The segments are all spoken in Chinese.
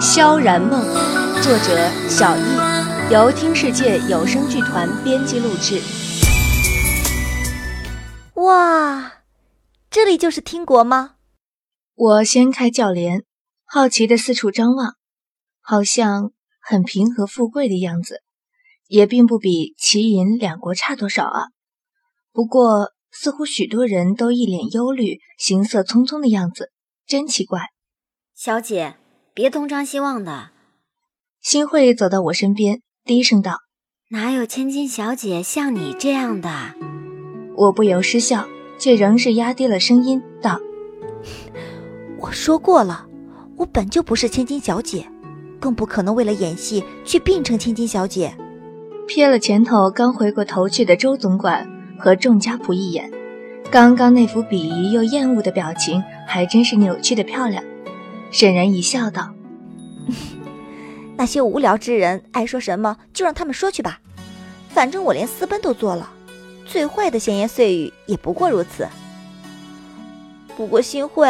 萧然梦，作者小易，由听世界有声剧团编辑录制。哇，这里就是听国吗？我掀开轿帘，好奇的四处张望，好像很平和富贵的样子，也并不比齐银两国差多少啊。不过，似乎许多人都一脸忧虑、行色匆匆的样子，真奇怪。小姐，别东张西望的。新慧走到我身边，低声道：“哪有千金小姐像你这样的？”我不由失笑，却仍是压低了声音道：“我说过了，我本就不是千金小姐，更不可能为了演戏去变成千金小姐。”瞥了前头刚回过头去的周总管。和众家仆一眼，刚刚那副鄙夷又厌恶的表情，还真是扭曲的漂亮。沈然一笑道：“那些无聊之人爱说什么，就让他们说去吧。反正我连私奔都做了，最坏的闲言碎语也不过如此。不过新会，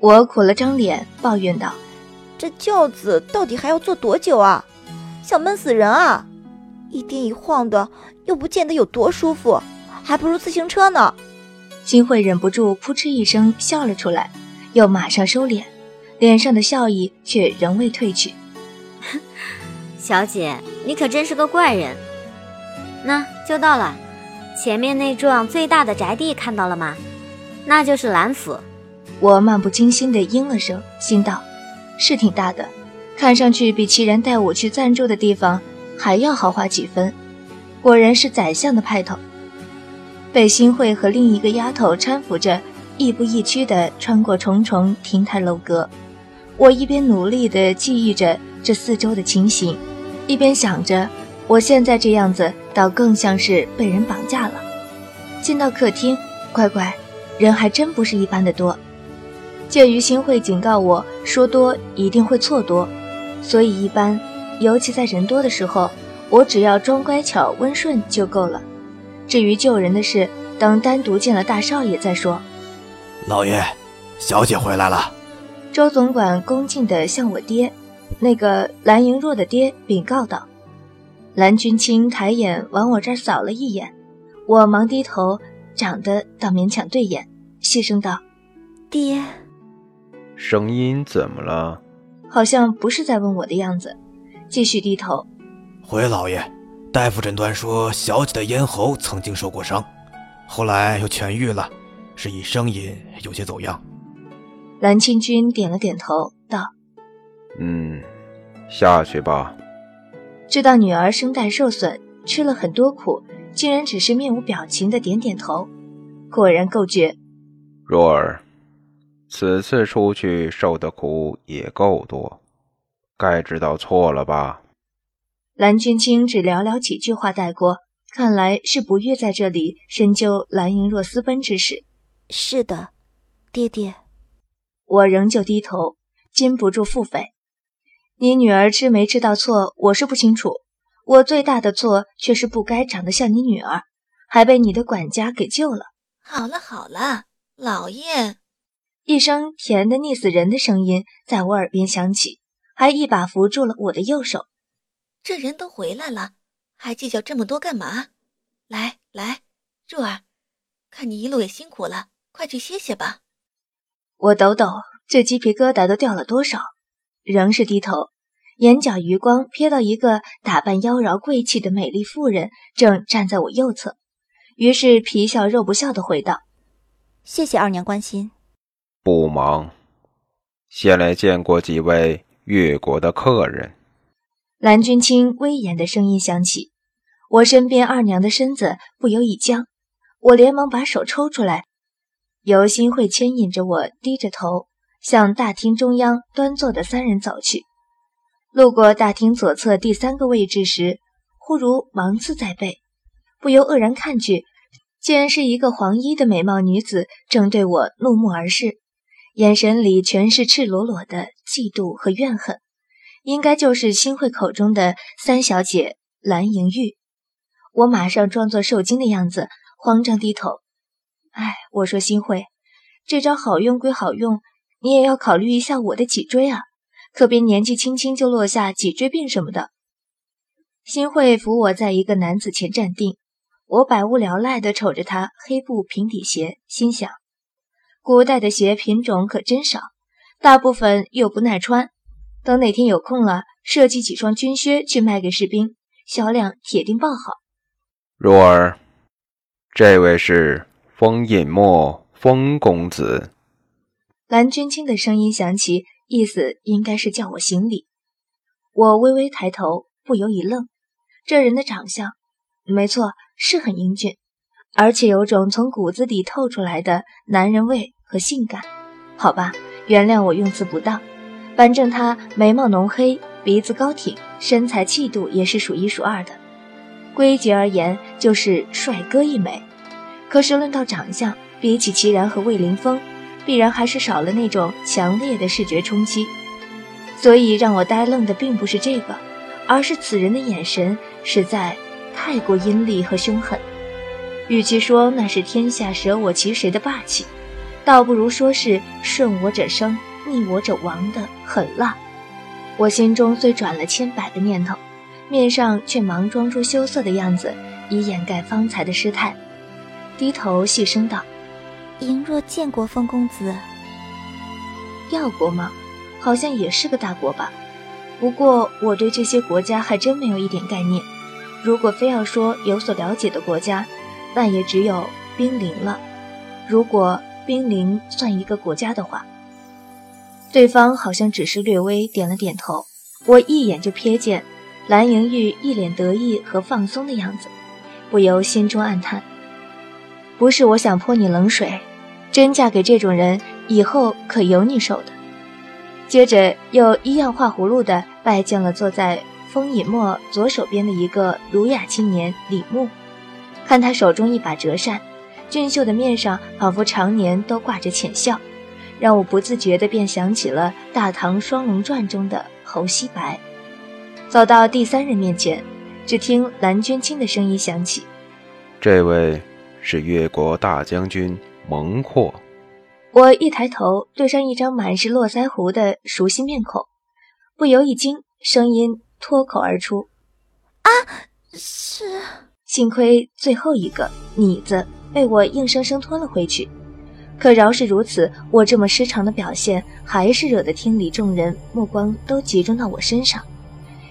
我苦了张脸，抱怨道：这轿子到底还要坐多久啊？想闷死人啊！一颠一晃的，又不见得有多舒服。”还不如自行车呢。金慧忍不住扑哧一声笑了出来，又马上收敛，脸上的笑意却仍未褪去。小姐，你可真是个怪人。那就到了，前面那幢最大的宅地看到了吗？那就是兰府。我漫不经心地应了声，心道：是挺大的，看上去比齐然带我去暂住的地方还要豪华几分。果然是宰相的派头。被新慧和另一个丫头搀扶着，亦步亦趋地穿过重重亭台楼阁。我一边努力地记忆着这四周的情形，一边想着，我现在这样子倒更像是被人绑架了。进到客厅，乖乖，人还真不是一般的多。鉴于新慧警告我说多一定会错多，所以一般，尤其在人多的时候，我只要装乖巧温顺就够了。至于救人的事，等单独见了大少爷再说。老爷，小姐回来了。周总管恭敬地向我爹，那个蓝莹若的爹禀告道。蓝君清抬眼往我这儿扫了一眼，我忙低头，长得倒勉强对眼，细声道：“爹。”声音怎么了？好像不是在问我的样子，继续低头。回老爷。大夫诊断说，小姐的咽喉曾经受过伤，后来又痊愈了，是以声音有些走样。蓝清君点了点头，道：“嗯，下去吧。”知道女儿声带受损，吃了很多苦，竟然只是面无表情的点点头，果然够绝。若儿，此次出去受的苦也够多，该知道错了吧？蓝君清只寥寥几句话带过，看来是不欲在这里深究蓝莹若私奔之事。是的，爹爹。我仍旧低头，禁不住腹诽：你女儿知没知道错，我是不清楚。我最大的错却是不该长得像你女儿，还被你的管家给救了。好了好了，老爷。一声甜的腻死人的声音在我耳边响起，还一把扶住了我的右手。这人都回来了，还计较这么多干嘛？来来，柱儿，看你一路也辛苦了，快去歇歇吧。我抖抖，这鸡皮疙瘩都掉了多少？仍是低头，眼角余光瞥到一个打扮妖娆贵气的美丽妇人正站在我右侧，于是皮笑肉不笑的回道：“谢谢二娘关心。”不忙，先来见过几位越国的客人。蓝君清威严的声音响起，我身边二娘的身子不由一僵，我连忙把手抽出来，由新慧牵引着我低着头向大厅中央端坐的三人走去。路过大厅左侧第三个位置时，忽如芒刺在背，不由愕然看去，竟然是一个黄衣的美貌女子正对我怒目而视，眼神里全是赤裸裸的嫉妒和怨恨。应该就是新会口中的三小姐蓝莹玉。我马上装作受惊的样子，慌张低头。哎，我说新慧，这招好用归好用，你也要考虑一下我的脊椎啊，可别年纪轻轻就落下脊椎病什么的。新慧扶我在一个男子前站定，我百无聊赖地瞅着他黑布平底鞋，心想：古代的鞋品种可真少，大部分又不耐穿。等哪天有空了，设计几双军靴去卖给士兵，销量铁定爆好。若儿，这位是风隐墨风公子。蓝君清的声音响起，意思应该是叫我行礼。我微微抬头，不由一愣。这人的长相，没错，是很英俊，而且有种从骨子里透出来的男人味和性感。好吧，原谅我用词不当。反正他眉毛浓黑，鼻子高挺，身材气度也是数一数二的。归结而言，就是帅哥一枚。可是论到长相，比起齐然和魏凌风，必然还是少了那种强烈的视觉冲击。所以让我呆愣的并不是这个，而是此人的眼神实在太过阴厉和凶狠。与其说那是天下舍我其谁的霸气，倒不如说是顺我者生。逆我者亡的狠辣，我心中虽转了千百个念头，面上却忙装出羞涩的样子，以掩盖方才的失态。低头细声道：“莹若见过风公子？要国吗？好像也是个大国吧。不过我对这些国家还真没有一点概念。如果非要说有所了解的国家，那也只有冰凌了。如果冰凌算一个国家的话。”对方好像只是略微点了点头，我一眼就瞥见蓝莹玉一脸得意和放松的样子，不由心中暗叹：不是我想泼你冷水，真嫁给这种人，以后可有你受的。接着又一样画葫芦的拜见了坐在风隐墨左手边的一个儒雅青年李牧，看他手中一把折扇，俊秀的面上仿佛常年都挂着浅笑。让我不自觉地便想起了《大唐双龙传》中的侯西白。走到第三人面前，只听蓝娟清的声音响起：“这位是越国大将军蒙阔。”我一抬头，对上一张满是络腮胡的熟悉面孔，不由一惊，声音脱口而出：“啊，是。”幸亏最后一个“你”字被我硬生生吞了回去。可饶是如此，我这么失常的表现，还是惹得厅里众人目光都集中到我身上。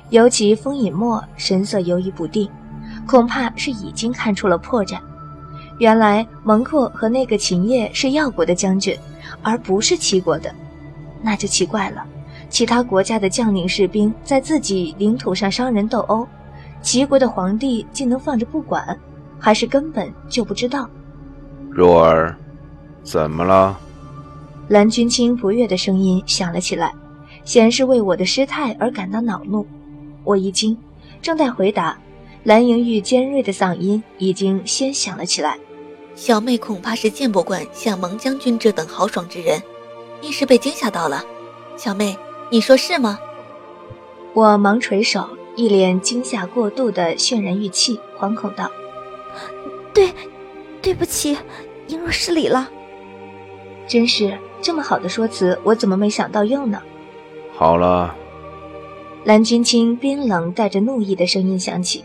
尤其风隐墨神色犹豫不定，恐怕是已经看出了破绽。原来蒙阔和那个秦叶是药国的将军，而不是齐国的，那就奇怪了。其他国家的将领士兵在自己领土上伤人斗殴，齐国的皇帝竟能放着不管，还是根本就不知道？若儿。怎么了？蓝君清不悦的声音响了起来，显然是为我的失态而感到恼怒。我一惊，正待回答，蓝莹玉尖锐的嗓音已经先响了起来：“小妹恐怕是见不惯像蒙将军这等豪爽之人，一时被惊吓到了。小妹，你说是吗？”我忙垂手，一脸惊吓过度的渲然欲泣，惶恐道：“对，对不起，您若失礼了。”真是这么好的说辞，我怎么没想到用呢？好了，蓝君清冰冷带着怒意的声音响起：“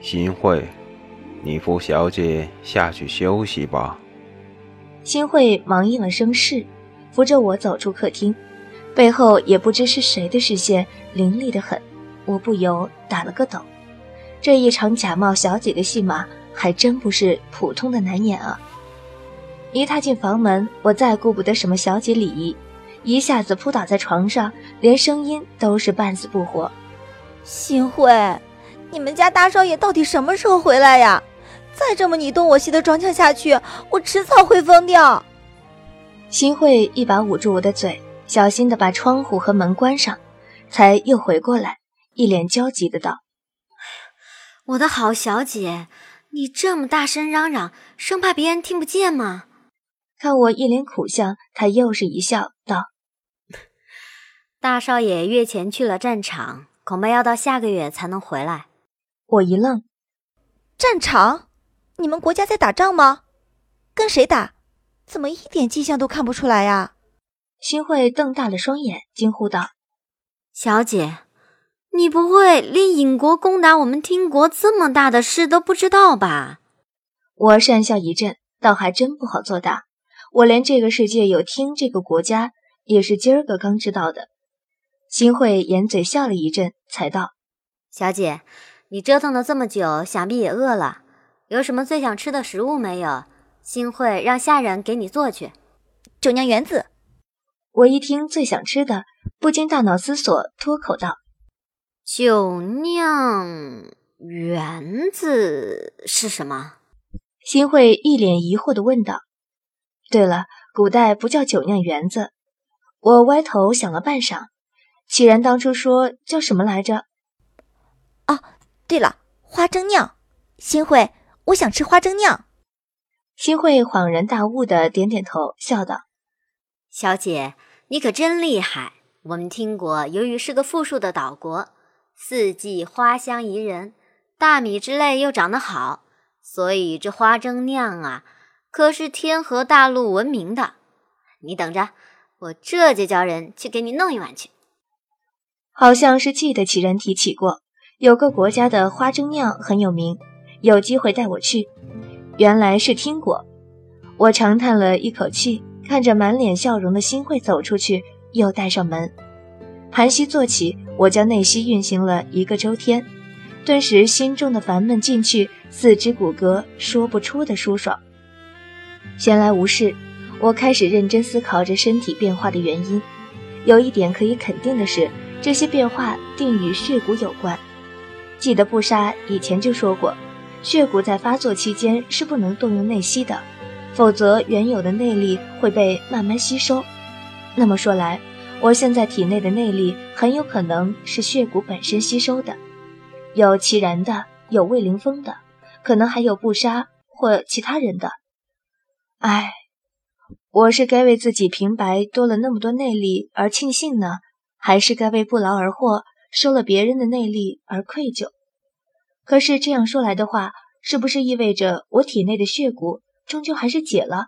新慧，你扶小姐下去休息吧。”新慧忙应了声是，扶着我走出客厅，背后也不知是谁的视线凌厉的很，我不由打了个抖。这一场假冒小姐的戏码，还真不是普通的难演啊！一踏进房门，我再顾不得什么小姐礼仪，一下子扑倒在床上，连声音都是半死不活。新慧，你们家大少爷到底什么时候回来呀？再这么你东我西的装腔下去，我迟早会疯掉。新慧一把捂住我的嘴，小心的把窗户和门关上，才又回过来，一脸焦急的道：“我的好小姐，你这么大声嚷嚷，生怕别人听不见吗？”看我一脸苦相，他又是一笑，道：“大少爷月前去了战场，恐怕要到下个月才能回来。”我一愣：“战场？你们国家在打仗吗？”跟谁打？怎么一点迹象都看不出来呀？新慧瞪大了双眼，惊呼道：“小姐，你不会连尹国攻打我们听国这么大的事都不知道吧？”我讪笑一阵，倒还真不好作答。我连这个世界有听这个国家，也是今儿个刚知道的。新慧掩嘴笑了一阵，才道：“小姐，你折腾了这么久，想必也饿了。有什么最想吃的食物没有？新慧让下人给你做去。”九娘园子。我一听最想吃的，不禁大脑思索，脱口道：“酒酿圆子是什么？”新慧一脸疑惑的问道：“对了，古代不叫酒酿园子。”我歪头想了半晌，启然当初说叫什么来着？哦，对了，花蒸酿。新会，我想吃花蒸酿。新会恍然大悟的点点头，笑道：“小姐。”你可真厉害！我们听过由于是个富庶的岛国，四季花香宜人，大米之类又长得好，所以这花蒸酿啊，可是天河大陆闻名的。你等着，我这就叫人去给你弄一碗去。好像是记得齐人提起过，有个国家的花蒸酿很有名，有机会带我去。原来是听过，我长叹了一口气。看着满脸笑容的新慧走出去，又带上门。盘膝坐起，我将内息运行了一个周天，顿时心中的烦闷尽去，四肢骨骼说不出的舒爽。闲来无事，我开始认真思考着身体变化的原因。有一点可以肯定的是，这些变化定与血骨有关。记得布莎以前就说过，血骨在发作期间是不能动用内息的。否则，原有的内力会被慢慢吸收。那么说来，我现在体内的内力很有可能是血骨本身吸收的，有齐然的，有魏凌风的，可能还有不杀或其他人的。唉，我是该为自己平白多了那么多内力而庆幸呢，还是该为不劳而获收了别人的内力而愧疚？可是这样说来的话，是不是意味着我体内的血骨？终究还是解了。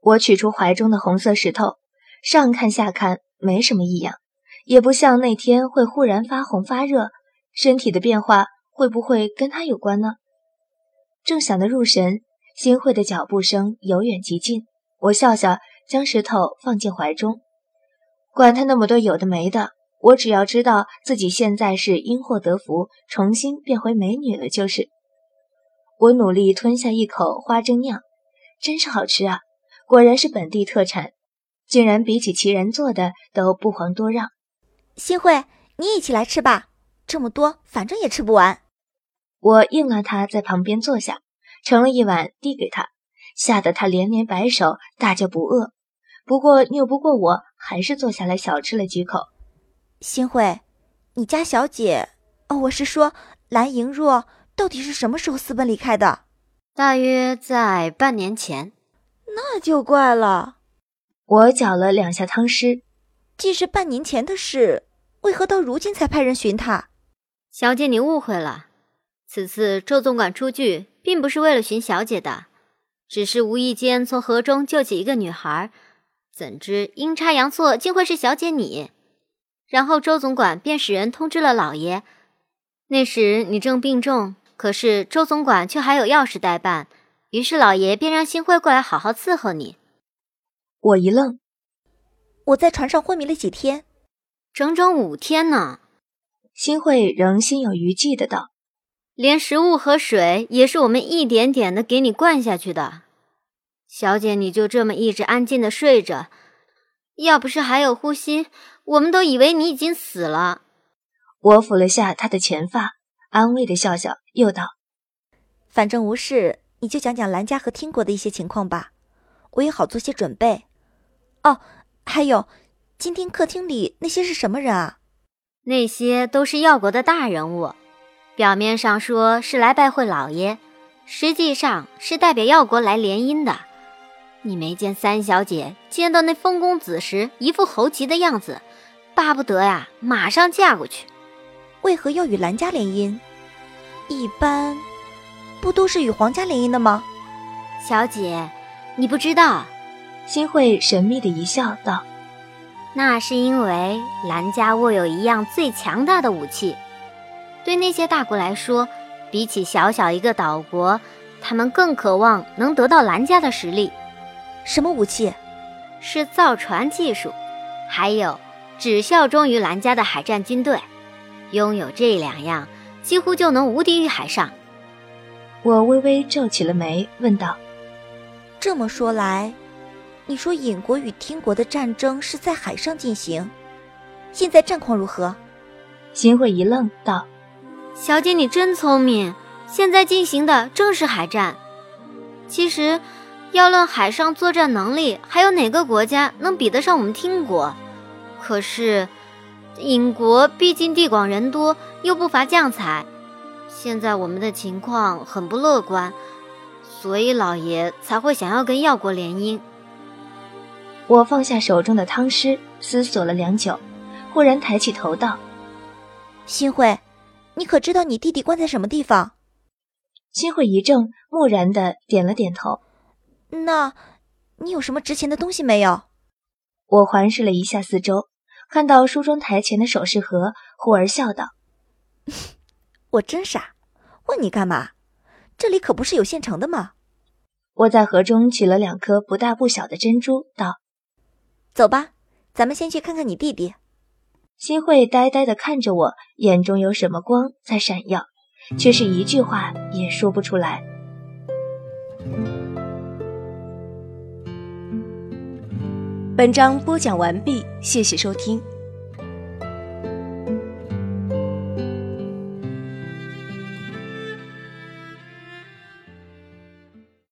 我取出怀中的红色石头，上看下看，没什么异样，也不像那天会忽然发红发热。身体的变化会不会跟他有关呢？正想得入神，新会的脚步声由远及近。我笑笑，将石头放进怀中。管他那么多有的没的，我只要知道自己现在是因祸得福，重新变回美女了就是。我努力吞下一口花蒸酿，真是好吃啊！果然是本地特产，竟然比起其人做的都不遑多让。新会，你一起来吃吧，这么多反正也吃不完。我应了他，在旁边坐下，盛了一碗递给他，吓得他连连摆手，大叫不饿。不过拗不过我，还是坐下来小吃了几口。新慧，你家小姐，哦，我是说蓝莹若。到底是什么时候私奔离开的？大约在半年前。那就怪了。我搅了两下汤汁。既是半年前的事，为何到如今才派人寻她？小姐，你误会了。此次周总管出具，并不是为了寻小姐的，只是无意间从河中救起一个女孩，怎知阴差阳错，竟会是小姐你。然后周总管便使人通知了老爷。那时你正病重。可是周总管却还有要事待办，于是老爷便让新辉过来好好伺候你。我一愣，我在船上昏迷了几天，整整五天呢。新会仍心有余悸的道：“连食物和水也是我们一点点的给你灌下去的。小姐，你就这么一直安静的睡着，要不是还有呼吸，我们都以为你已经死了。”我抚了下她的前发。安慰的笑笑，又道：“反正无事，你就讲讲兰家和天国的一些情况吧，我也好做些准备。哦，还有，今天客厅里那些是什么人啊？那些都是药国的大人物，表面上说是来拜会老爷，实际上是代表药国来联姻的。你没见三小姐见到那风公子时，一副猴急的样子，巴不得呀，马上嫁过去。”为何要与兰家联姻？一般不都是与皇家联姻的吗？小姐，你不知道。”新慧神秘的一笑，道：“那是因为兰家握有一样最强大的武器。对那些大国来说，比起小小一个岛国，他们更渴望能得到兰家的实力。什么武器？是造船技术，还有只效忠于兰家的海战军队。拥有这两样，几乎就能无敌于海上。”我微微皱起了眉，问道：“这么说来？”你说尹国与听国的战争是在海上进行，现在战况如何？秦桧一愣，道：“小姐，你真聪明。现在进行的正是海战。其实，要论海上作战能力，还有哪个国家能比得上我们听国？可是，尹国毕竟地广人多，又不乏将才。现在我们的情况很不乐观，所以老爷才会想要跟药国联姻。”我放下手中的汤匙，思索了良久，忽然抬起头道：“新慧，你可知道你弟弟关在什么地方？”心慧一怔，木然的点了点头。“那，你有什么值钱的东西没有？”我环视了一下四周，看到梳妆台前的首饰盒，忽而笑道：“我真傻，问你干嘛？这里可不是有现成的吗？”我在盒中取了两颗不大不小的珍珠，道。走吧，咱们先去看看你弟弟。新慧呆呆地看着我，眼中有什么光在闪耀，却是一句话也说不出来。本章播讲完毕，谢谢收听。